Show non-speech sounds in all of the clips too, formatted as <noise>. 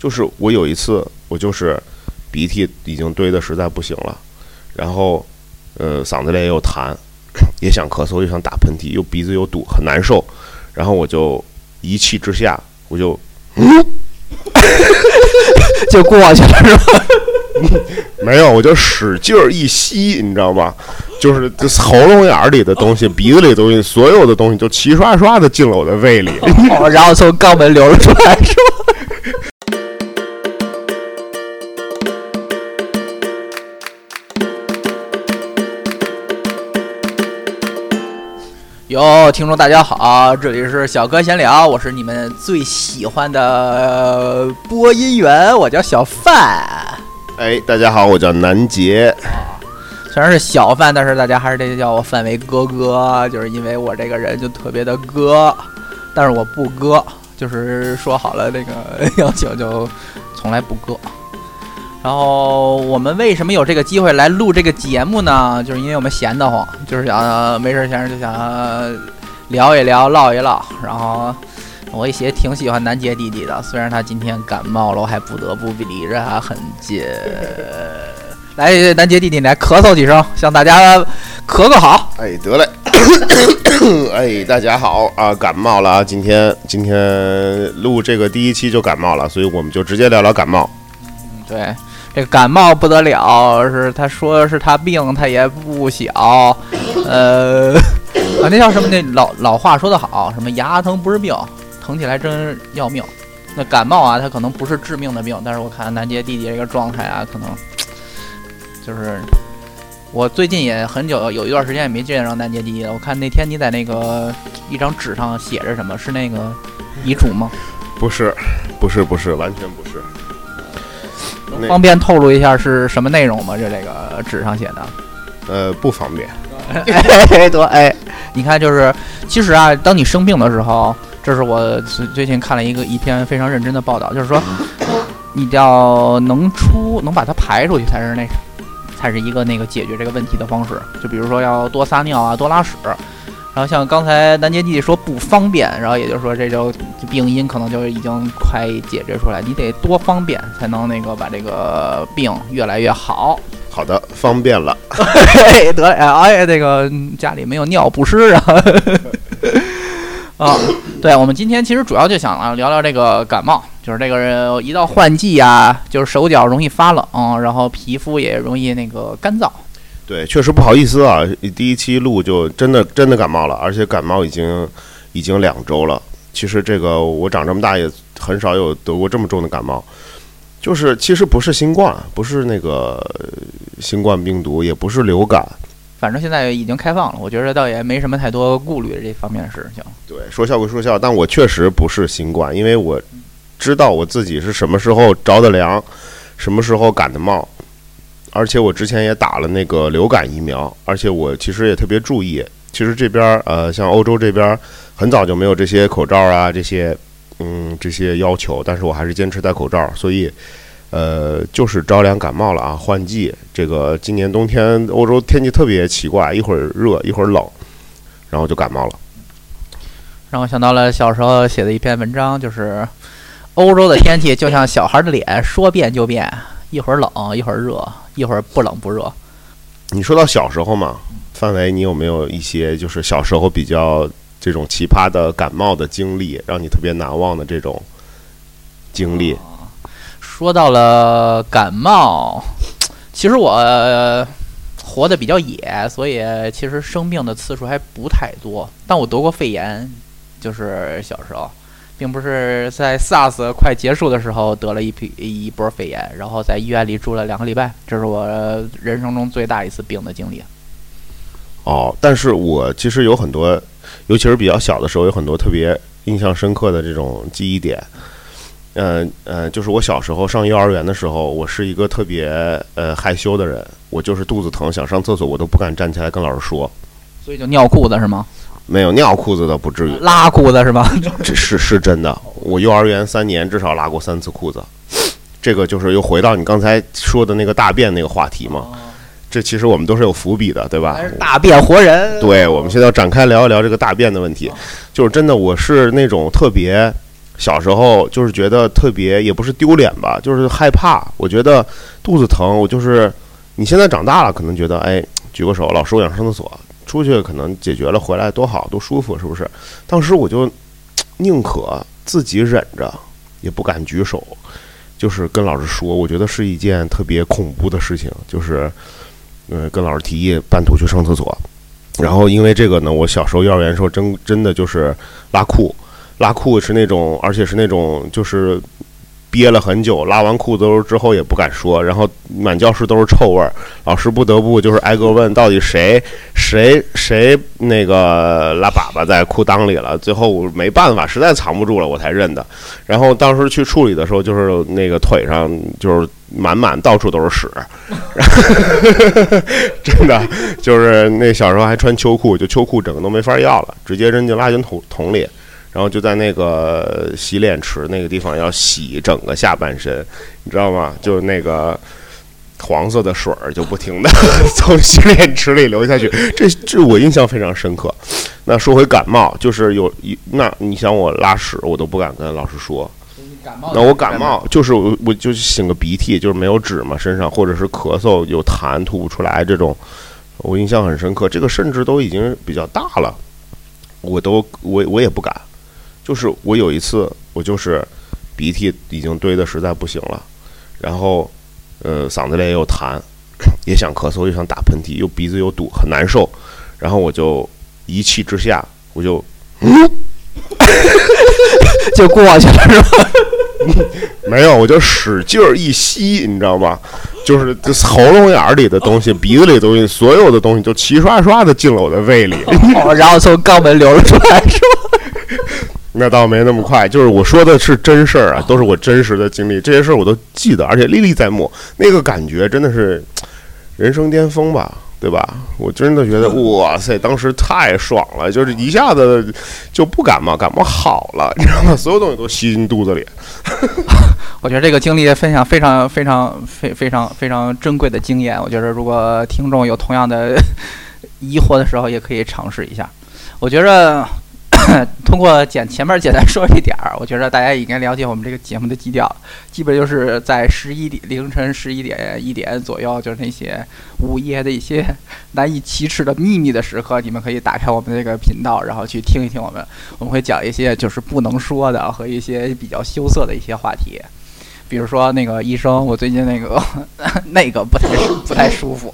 就是我有一次，我就是鼻涕已经堆的实在不行了，然后呃嗓子里也有痰，也想咳嗽，又想打喷嚏，又鼻子又堵，很难受。然后我就一气之下，我就就过去了是吧？<laughs> 没有，我就使劲儿一吸，你知道吗？就是这喉咙眼儿里的东西、鼻子里的东西，所有的东西就齐刷刷的进了我的胃里。哦然后从肛门流了出来是哟，听众大家好，这里是小哥闲聊，我是你们最喜欢的呃播音员，我叫小范。哎，大家好，我叫南杰。虽然是小范，但是大家还是得叫我范为哥哥，就是因为我这个人就特别的哥，但是我不哥，就是说好了那个 <laughs> 要求就从来不哥。然后我们为什么有这个机会来录这个节目呢？就是因为我们闲得慌，就是想没事闲着就想聊一聊、唠一唠。然后我也挺喜欢南杰弟弟的，虽然他今天感冒了，我还不得不离着他很近。来，南杰弟弟，来咳嗽几声，向大家咳个好。哎，得嘞。<coughs> 哎，大家好啊，感冒了啊！今天今天录这个第一期就感冒了，所以我们就直接聊聊感冒。对，这感冒不得了，是他说是他病，他也不小。<laughs> 呃，<laughs> 啊，那叫什么？那老老话说得好，什么牙疼不是病，疼起来真要命。那感冒啊，他可能不是致命的病，但是我看南杰弟弟这个状态啊，可能就是我最近也很久有一段时间也没见着南杰弟弟了。我看那天你在那个一张纸上写着什么？是那个遗嘱吗？不是，不是，不是，完全不是。那方便透露一下是什么内容吗？就这个纸上写的。呃，不方便。<laughs> 哎，对，哎，你看，就是其实啊，当你生病的时候，这是我最最近看了一个一篇非常认真的报道，就是说，你要能出，能把它排出去，才是那，才是一个那个解决这个问题的方式。就比如说要多撒尿啊，多拉屎。然后像刚才南杰弟弟说不方便，然后也就是说这就病因可能就已经快解决出来，你得多方便才能那个把这个病越来越好。好的，方便了。<laughs> 嘿，得哎哎，那个嗯家里没有尿不湿啊。<laughs> 啊，对，我们今天其实主要就想啊聊聊这个感冒，就是这个人一到换季啊，就是手脚容易发冷，然后皮肤也容易那个干燥。对，确实不好意思啊，第一期录就真的真的感冒了，而且感冒已经已经两周了。其实这个我长这么大也很少有得过这么重的感冒，就是其实不是新冠，不是那个呃新冠病毒，也不是流感。反正现在已经开放了，我觉得倒也没什么太多顾虑这方面的事情。对，说笑归说笑，但我确实不是新冠，因为我知道我自己是什么时候着的凉，什么时候感的冒，而且我之前也打了那个流感疫苗，而且我其实也特别注意。其实这边儿呃，像欧洲这边儿很早就没有这些口罩啊，这些嗯这些要求，但是我还是坚持戴口罩，所以呃就是着凉感冒了啊，换季。这个今年冬天欧洲天气特别奇怪，一会儿热一会儿冷，然后就感冒了。让我想到了小时候写的一篇文章，就是欧洲的天气就像小孩的脸，说变就变，一会儿冷一会儿热，一会儿不冷不热。你说到小时候嘛，范围你有没有一些就是小时候比较这种奇葩的感冒的经历，让你特别难忘的这种经历？说到了感冒，其实我呃活得比较野，所以其实生病的次数还不太多。但我得过肺炎，就是小时候，并不是在 SARS 快结束的时候得了一批一波肺炎，然后在医院里住了两个礼拜，这是我人生中最大一次病的经历。哦，但是我其实有很多，尤其是比较小的时候，有很多特别印象深刻的这种记忆点。嗯呃，就是我小时候上幼儿园的时候，我是一个特别呃害羞的人，我就是肚子疼想上厕所，我都不敢站起来跟老师说。所以就尿裤子是吗？没有尿裤子的不至于，拉裤子是吧？<laughs> 这是是真的。我幼儿园三年至少拉过三次裤子，这个就是又回到你刚才说的那个大便那个话题嘛。这其实我们都是有伏笔的，对吧大便活人。对，我们现在要展开聊一聊这个大便的问题。就是真的，我是那种特别小时候就是觉得特别，也不是丢脸吧，就是害怕。我觉得肚子疼，我就是你现在长大了，可能觉得哎，举个手，老师我想上厕所，出去可能解决了，回来多好，多舒服，是不是？当时我就宁可自己忍着，也不敢举手，就是跟老师说，我觉得是一件特别恐怖的事情，就是嗯，跟老师提议半途去上厕所。然后因为这个呢，我小时候幼儿园时候真真的就是拉裤。拉裤是那种，而且是那种，就是憋了很久，拉完裤子之后也不敢说，然后满教室都是臭味儿，老师不得不就是挨个问到底谁谁谁那个拉粑粑在裤裆里了，最后没办法，实在藏不住了，我才认的。然后当时去处理的时候，就是那个腿上就是满满到处都是屎，<laughs> 真的就是那小时候还穿秋裤，就秋裤整个都没法要了，直接扔进垃圾桶桶里。然后就在那个洗脸池那个地方要洗整个下半身，你知道吗？就是那个黄色的水儿就不停的 <laughs> 从洗脸池里流下去，这这我印象非常深刻。那说回感冒，就是有一那你想我拉屎，我都不敢跟老师说。那我感冒就是我我就擤个鼻涕，就是没有纸嘛身上，或者是咳嗽有痰吐不出来这种，我印象很深刻。这个甚至都已经比较大了，我都我我也不敢。就是我有一次，我就是鼻涕已经堆的实在不行了，然后呃嗓子里也有痰，也想咳嗽，又想打喷嚏，又鼻子又堵，很难受。然后我就一气之下，我就 <laughs> 就过去了，是吧？<laughs> 没有，我就使劲儿一吸，你知道吗？就是喉咙眼里的东西、鼻子里的东西，所有的东西就齐刷刷的进了我的胃里，然后从肛门流了出来，是吧？那倒没那么快，就是我说的是真事儿啊，都是我真实的经历，这些事儿我都记得，而且历历在目。那个感觉真的是人生巅峰吧，对吧？我真的觉得，哇塞，当时太爽了，就是一下子就不感冒，感冒好了，你知道吗？所有东西都吸进肚子里。我觉得这个经历分享非常非常非非常非常珍贵的经验。我觉得如果听众有同样的 <laughs> 疑惑的时候，也可以尝试一下。我觉着。<coughs> 通过简前面简单说一点儿，我觉得大家应该了解我们这个节目的基调，基本就是在十一点凌晨十一点一点左右，就是那些午夜的一些 <laughs> 难以启齿的秘密的时刻，你们可以打开我们这个频道，然后去听一听我们，我们会讲一些就是不能说的和一些比较羞涩的一些话题，比如说那个医生，我最近那个 <laughs> 那个不太不太舒服，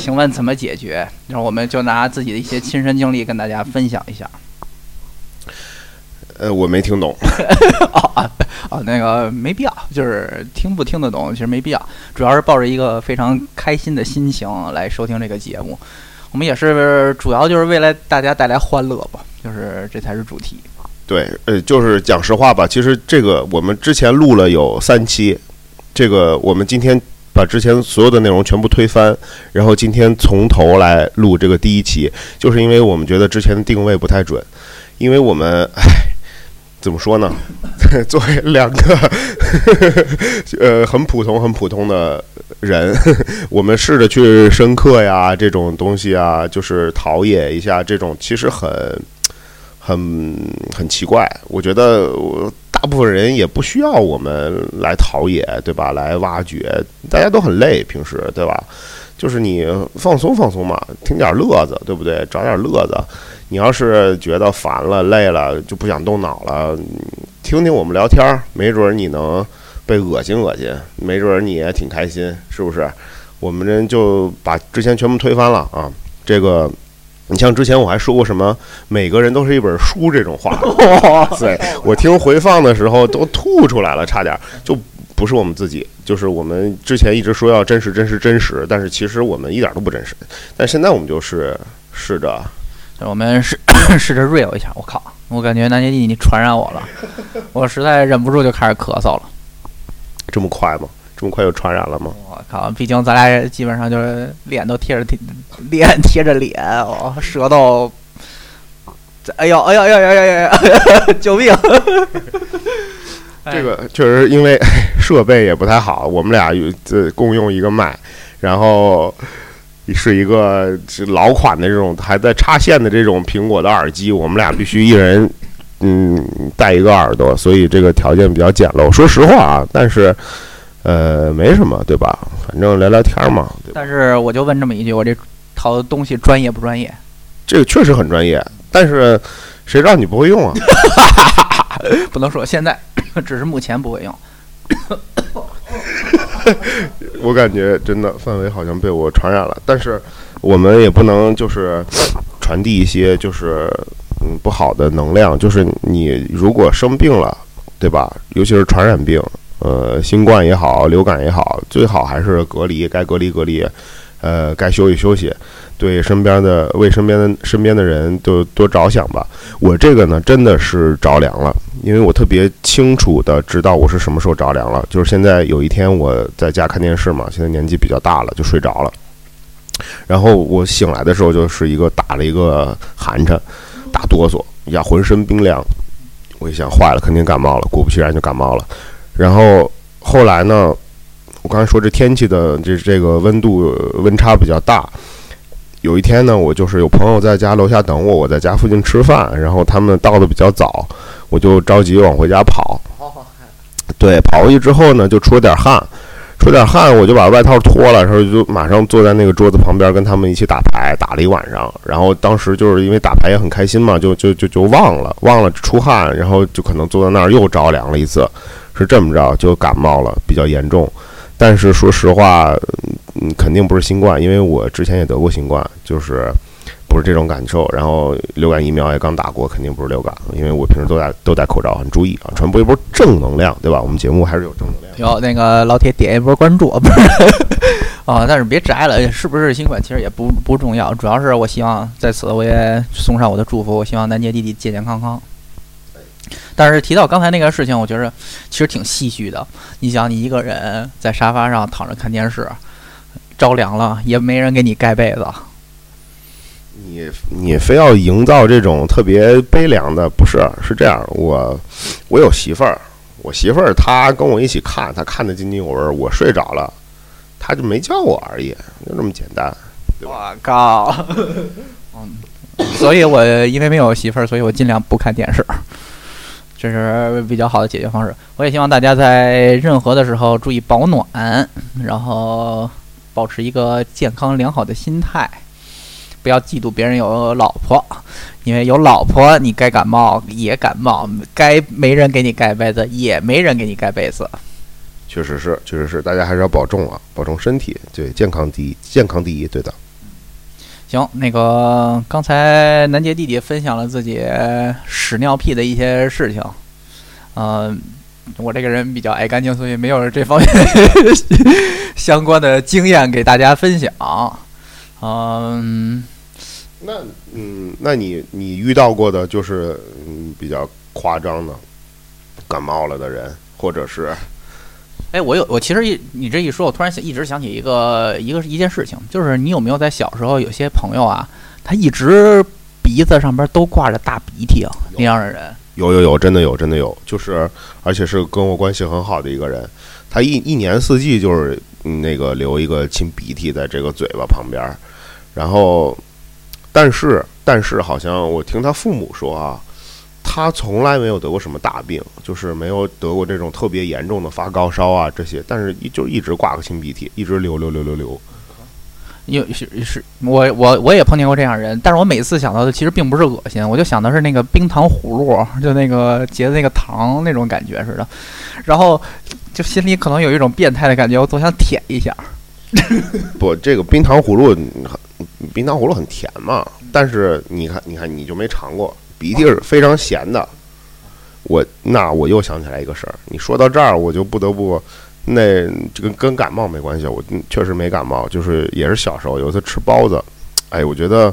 请问怎么解决？然后我们就拿自己的一些亲身经历跟大家分享一下。呃，我没听懂。<laughs> 哦啊啊，那个没必要，就是听不听得懂，其实没必要。主要是抱着一个非常开心的心情来收听这个节目。我们也是主要就是为了大家带来欢乐吧，就是这才是主题。对，呃，就是讲实话吧，其实这个我们之前录了有三期，这个我们今天把之前所有的内容全部推翻，然后今天从头来录这个第一期，就是因为我们觉得之前的定位不太准，因为我们唉。怎么说呢？<laughs> 作为两个 <laughs> 呃很普通、很普通的人，我们试着去深刻呀，这种东西啊，就是陶冶一下，这种其实很、很、很奇怪。我觉得大部分人也不需要我们来陶冶，对吧？来挖掘，大家都很累，平时对吧？就是你放松放松嘛，听点乐子，对不对？找点乐子。你要是觉得烦了、累了，就不想动脑了，听听我们聊天儿，没准你能被恶心恶心，没准你也挺开心，是不是？我们人就把之前全部推翻了啊！这个，你像之前我还说过什么“每个人都是一本书”这种话，<laughs> 对我听回放的时候都吐出来了，差点就不是我们自己，就是我们之前一直说要真实、真实、真实，但是其实我们一点都不真实。但现在我们就是试着。我们试 <coughs> 试着 real 一下，我靠！我感觉南杰弟你传染我了，<laughs> 我实在忍不住就开始咳嗽了。这么快吗？这么快就传染了吗？我靠！毕竟咱俩基本上就是脸都贴着贴，脸贴着脸，哦，舌头……哎呦哎呦哎呦哎呦哎呦！救命！这个确实因为设备也不太好，我们俩有这共用一个麦，然后。是一个是老款的这种还在插线的这种苹果的耳机，我们俩必须一人嗯带一个耳朵，所以这个条件比较简陋。说实话啊，但是呃没什么，对吧？反正聊聊天嘛。但是我就问这么一句，我这套东西专业。不专业？这个确实很专业，但是谁让你不会用啊？不能说现在，只是目前不会用。<laughs> 我感觉真的范围好像被我传染了，但是我们也不能就是传递一些就是嗯不好的能量。就是你如果生病了，对吧？尤其是传染病，呃，新冠也好，流感也好，最好还是隔离，该隔离隔离，呃，该休息休息。对身边的为身边的身边的人都多着想吧。我这个呢，真的是着凉了，因为我特别清楚的知道我是什么时候着凉了。就是现在有一天我在家看电视嘛，现在年纪比较大了，就睡着了。然后我醒来的时候，就是一个打了一个寒颤，打哆嗦，呀，浑身冰凉。我一想，坏了，肯定感冒了。果不其然，就感冒了。然后后来呢，我刚才说这天气的这这个温度温差比较大。有一天呢，我就是有朋友在家楼下等我，我在家附近吃饭，然后他们到的比较早，我就着急往回家跑。对，跑过去之后呢，就出了点汗，出点汗，我就把外套脱了，然后就马上坐在那个桌子旁边跟他们一起打牌，打了一晚上。然后当时就是因为打牌也很开心嘛，就就就就忘了忘了出汗，然后就可能坐在那儿又着凉了一次，是这么着就感冒了，比较严重。但是说实话。嗯，肯定不是新冠，因为我之前也得过新冠，就是不是这种感受。然后流感疫苗也刚打过，肯定不是流感，因为我平时都戴都戴口罩，很注意啊，传播一波正能量，对吧？我们节目还是有正能量。有那个老铁点一波关注啊，不是啊？但是别摘了，是不是新冠其实也不不重要，主要是我希望在此我也送上我的祝福，我希望南杰弟弟健健康康。但是提到刚才那个事情，我觉得其实挺唏嘘的。你想，你一个人在沙发上躺着看电视。着凉了也没人给你盖被子，你你非要营造这种特别悲凉的，不是是这样，我我有媳妇儿，我媳妇儿她跟我一起看，她看得津津有味，我睡着了，她就没叫我而已，就这么简单。我靠，<laughs> 嗯，所以我因为没有媳妇儿，所以我尽量不看电视，这是比较好的解决方式。我也希望大家在任何的时候注意保暖，然后。保持一个健康良好的心态，不要嫉妒别人有老婆，因为有老婆你该感冒也感冒，该没人给你盖被子也没人给你盖被子。确实是，确实是，大家还是要保重啊，保重身体，对，健康第一，健康第一，对的。行，那个刚才南杰弟弟分享了自己屎尿屁的一些事情，嗯。我这个人比较爱干净，所以没有这方面相关的经验给大家分享。嗯，那嗯，那你你遇到过的就是嗯比较夸张的感冒了的人，或者是？哎，我有我其实一你这一说，我突然想一直想起一个一个一件事情，就是你有没有在小时候有些朋友啊，他一直鼻子上边都挂着大鼻涕啊那样的人。有有有，真的有，真的有，就是，而且是跟我关系很好的一个人，他一一年四季就是那个流一个亲鼻涕在这个嘴巴旁边，然后，但是但是好像我听他父母说啊，他从来没有得过什么大病，就是没有得过这种特别严重的发高烧啊这些，但是一就一直挂个清鼻涕，一直流流流流流。有是是，我我我也碰见过这样人，但是我每次想到的其实并不是恶心，我就想的是那个冰糖葫芦，就那个结的那个糖那种感觉似的，然后就心里可能有一种变态的感觉，我总想舔一下。不，这个冰糖葫芦，冰糖葫芦很甜嘛，但是你看，你看，你就没尝过，鼻涕是非常咸的。我那我又想起来一个事儿，你说到这儿，我就不得不。那这个跟感冒没关系，我确实没感冒，就是也是小时候有一次吃包子，哎，我觉得，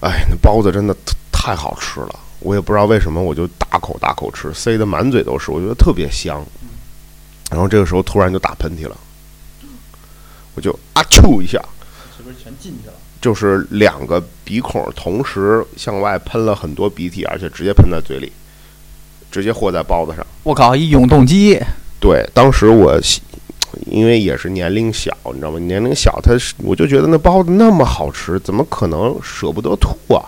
哎，那包子真的太好吃了，我也不知道为什么，我就大口大口吃，塞得满嘴都是，我觉得特别香。然后这个时候突然就打喷嚏了，我就啊啾一下，是不是全进去了？就是两个鼻孔同时向外喷了很多鼻涕，而且直接喷在嘴里，直接和在包子上。我靠，一永动机。对，当时我因为也是年龄小，你知道吗？年龄小，他我就觉得那包子那么好吃，怎么可能舍不得吐啊？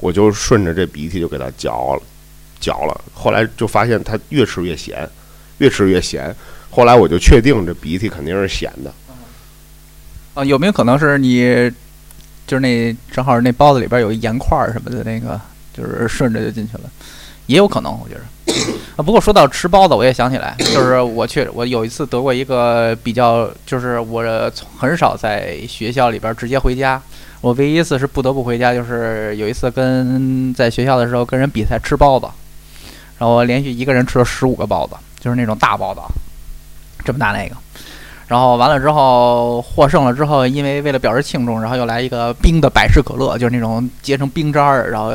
我就顺着这鼻涕就给它嚼了，嚼了。后来就发现它越吃越咸，越吃越咸。后来我就确定这鼻涕肯定是咸的。啊，有没有可能是你就是那正好那包子里边有盐块儿什么的，那个就是顺着就进去了，也有可能，我觉着。<coughs> 啊，不过说到吃包子，我也想起来，<coughs> 就是我去，我有一次得过一个比较，就是我很少在学校里边直接回家，我唯一一次是不得不回家，就是有一次跟在学校的时候跟人比赛吃包子，然后连续一个人吃了十五个包子，就是那种大包子，这么大那个，然后完了之后获胜了之后，因为为了表示庆祝，然后又来一个冰的百事可乐，就是那种结成冰渣儿，然后。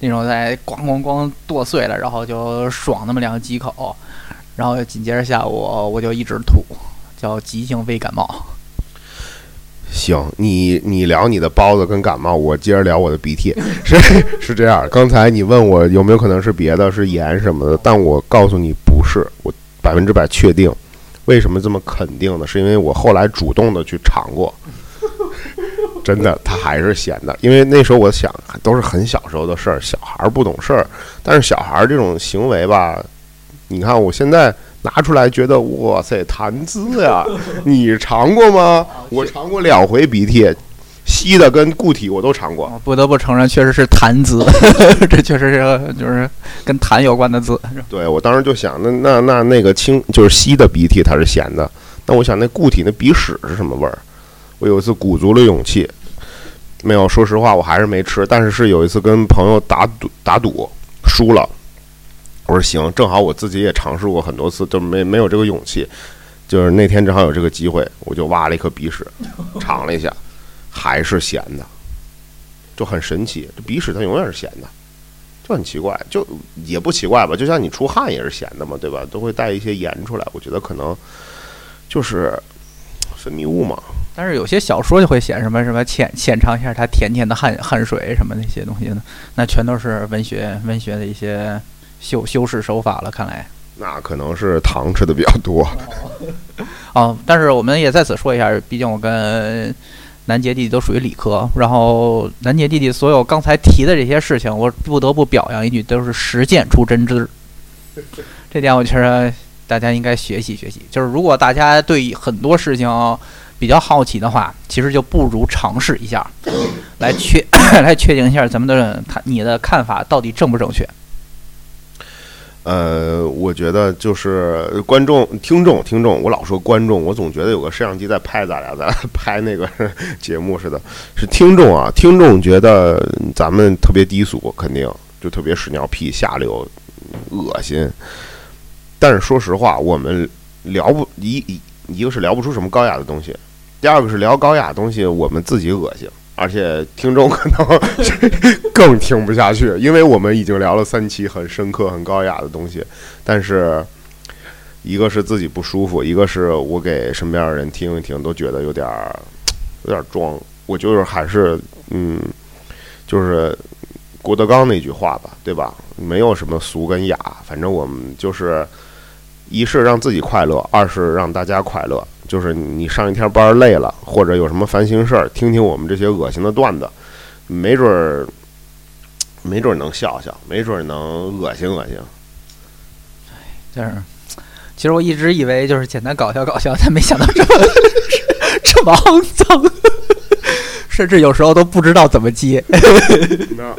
那种在咣咣咣剁碎了，然后就爽那么两几口，然后紧接着下午我 <laughs> 就一直吐，叫急性胃感冒。行，你你聊你的包子跟感冒，我接着聊我的鼻涕。<laughs> 是是这样，刚才你问我有没有可能是别的，是盐什么的，但我告诉你不是，我百分之百确定。为什么这么肯定呢？是因为我后来主动的去尝过。<laughs> 真的，它还是咸的，因为那时候我想都是很小时候的事儿，小孩儿不懂事儿。但是小孩儿这种行为吧，你看我现在拿出来，觉得哇塞，谈资呀！<laughs> 你尝过吗？我尝过两回鼻涕，稀的跟固体我都尝过。不得不承认，确实是痰滋，<laughs> 这确实是就是跟痰有关的滋。对我当时就想，那那那那个清就是稀的鼻涕它是咸的，那我想那固体那鼻屎是什么味儿？我有一次鼓足了勇气，没有说实话，我还是没吃。但是是有一次跟朋友打赌，打赌输了，我说行，正好我自己也尝试过很多次，都没没有这个勇气。就是那天正好有这个机会，我就挖了一颗鼻屎，<laughs> 尝了一下，还是咸的，就很神奇。这鼻屎它永远是咸的，就很奇怪，就也不奇怪吧？就像你出汗也是咸的嘛，对吧？都会带一些盐出来。我觉得可能就是分泌物嘛。但是有些小说就会写什么什么浅浅尝一下它甜甜的汗汗水什么那些东西呢？那全都是文学文学的一些修修饰手法了。看来那可能是糖吃的比较多。<laughs> 哦，但是我们也在此说一下，毕竟我跟南杰弟弟都属于理科，然后南杰弟弟所有刚才提的这些事情，我不得不表扬一句，都是实践出真知。<laughs> 这点我觉得大家应该学习学习。就是如果大家对很多事情，比较好奇的话，其实就不如尝试一下，来确 <coughs> 来确定一下咱们的他你的看法到底正不正确。呃，我觉得就是观众、听众、听众，我老说观众，我总觉得有个摄像机在拍咱俩，在拍那个节目似的。是听众啊，听众觉得咱们特别低俗，肯定就特别屎尿屁、下流、恶心。但是说实话，我们聊不一一一个是聊不出什么高雅的东西。第二个是聊高雅东西，我们自己恶心，而且听众可能更听不下去，因为我们已经聊了三期很深刻、很高雅的东西。但是，一个是自己不舒服，一个是我给身边的人听一听，都觉得有点儿有点儿装。我就是还是嗯，就是郭德纲那句话吧，对吧？没有什么俗跟雅，反正我们就是一是让自己快乐，二是让大家快乐。就是你上一天班累了，或者有什么烦心事儿，听听我们这些恶心的段子，没准儿，没准儿能笑笑，没准儿能恶心恶心。哎，就是，其实我一直以为就是简单搞笑搞笑，但没想到这么 <laughs> 这么肮脏，<laughs> 甚至有时候都不知道怎么接。<laughs> 那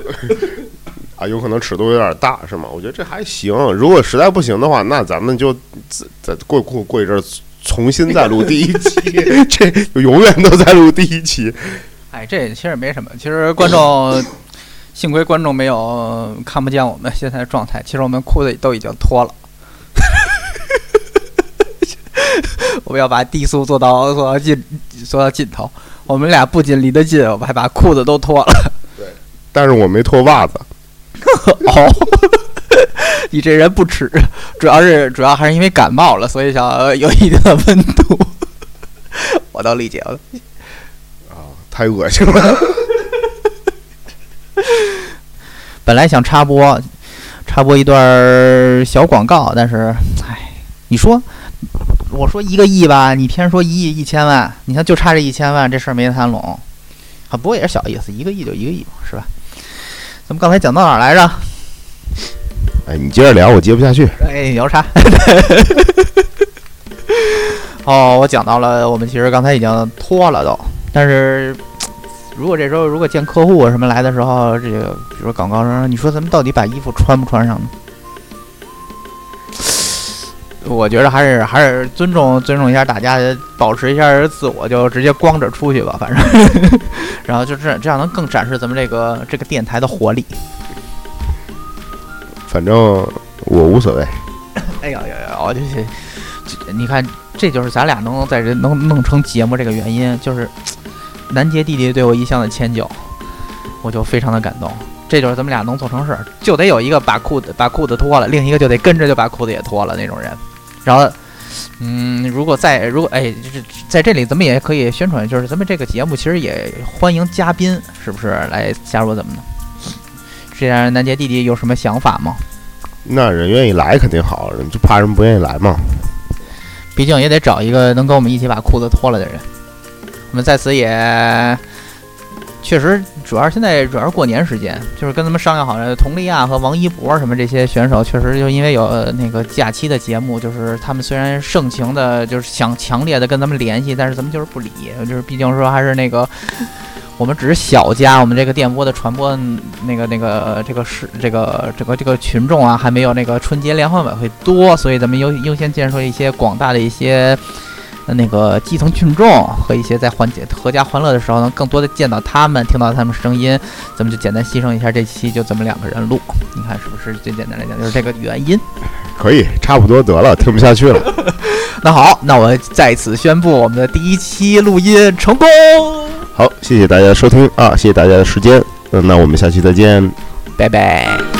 啊，有可能尺度有点大，是吗？我觉得这还行。如果实在不行的话，那咱们就再再过过过一阵儿。重新再录第一期，<laughs> 这永远都在录第一期。哎，这其实没什么。其实观众，幸亏观众没有看不见我们现在的状态。其实我们裤子都已经脱了。<laughs> 我们要把低速做到做到尽做到尽头。我们俩不仅离得近，我们还把裤子都脱了。对，但是我没脱袜子。<laughs> 哦。<laughs> 你这人不耻，主要是主要还是因为感冒了，所以想有一定的温度。<laughs> 我倒理解了。啊，太恶心了。本来想插播，插播一段小广告，但是，哎，你说，我说一个亿吧，你偏说一亿一千万，你看就差这一千万，这事儿没谈拢。啊，不过也是小意思，一个亿就一个亿嘛，是吧？咱们刚才讲到哪儿来着？哎，你接着聊，我接不下去。哎，聊啥？<laughs> 哦，我讲到了，我们其实刚才已经脱了都，但是如果这时候如果见客户什么来的时候，这个比如说广告商，你说咱们到底把衣服穿不穿上呢？我觉得还是还是尊重尊重一下大家，保持一下自我，就直接光着出去吧，反正，<laughs> 然后就这这样能更展示咱们这个这个电台的活力。反正我无所谓。哎呀呀呀！我就是，你看，这就是咱俩能在这能弄成节目这个原因，就是南杰弟弟对我一向的迁就，我就非常的感动。这就是咱们俩能做成事儿，就得有一个把裤子把裤子脱了，另一个就得跟着就把裤子也脱了那种人。然后，嗯，如果在如果哎，就是在这里咱们也可以宣传，就是咱们这个节目其实也欢迎嘉宾，是不是来加入咱们呢？这样，南杰弟弟有什么想法吗？那人愿意来肯定好，人就怕人不愿意来嘛。毕竟也得找一个能跟我们一起把裤子脱了的人。我们在此也确实，主要现在主要是过年时间，就是跟咱们商量好了，佟丽娅和王一博什么这些选手，确实就因为有那个假期的节目，就是他们虽然盛情的，就是想强烈的跟咱们联系，但是咱们就是不理，就是毕竟说还是那个。我们只是小家，我们这个电波的传播，那个、那个、这个是这个、这个、这个群众啊，还没有那个春节联欢晚会多，所以咱们优优先建设一些广大的一些那个基层群众和一些在欢节阖家欢乐的时候，能更多的见到他们，听到他们声音，咱们就简单牺牲一下这期，就咱们两个人录，你看是不是？最简单来讲就是这个原因。可以，差不多得了，听不下去了。<laughs> 那好，那我在此宣布我们的第一期录音成功。好，谢谢大家的收听啊，谢谢大家的时间，嗯，那我们下期再见，拜拜。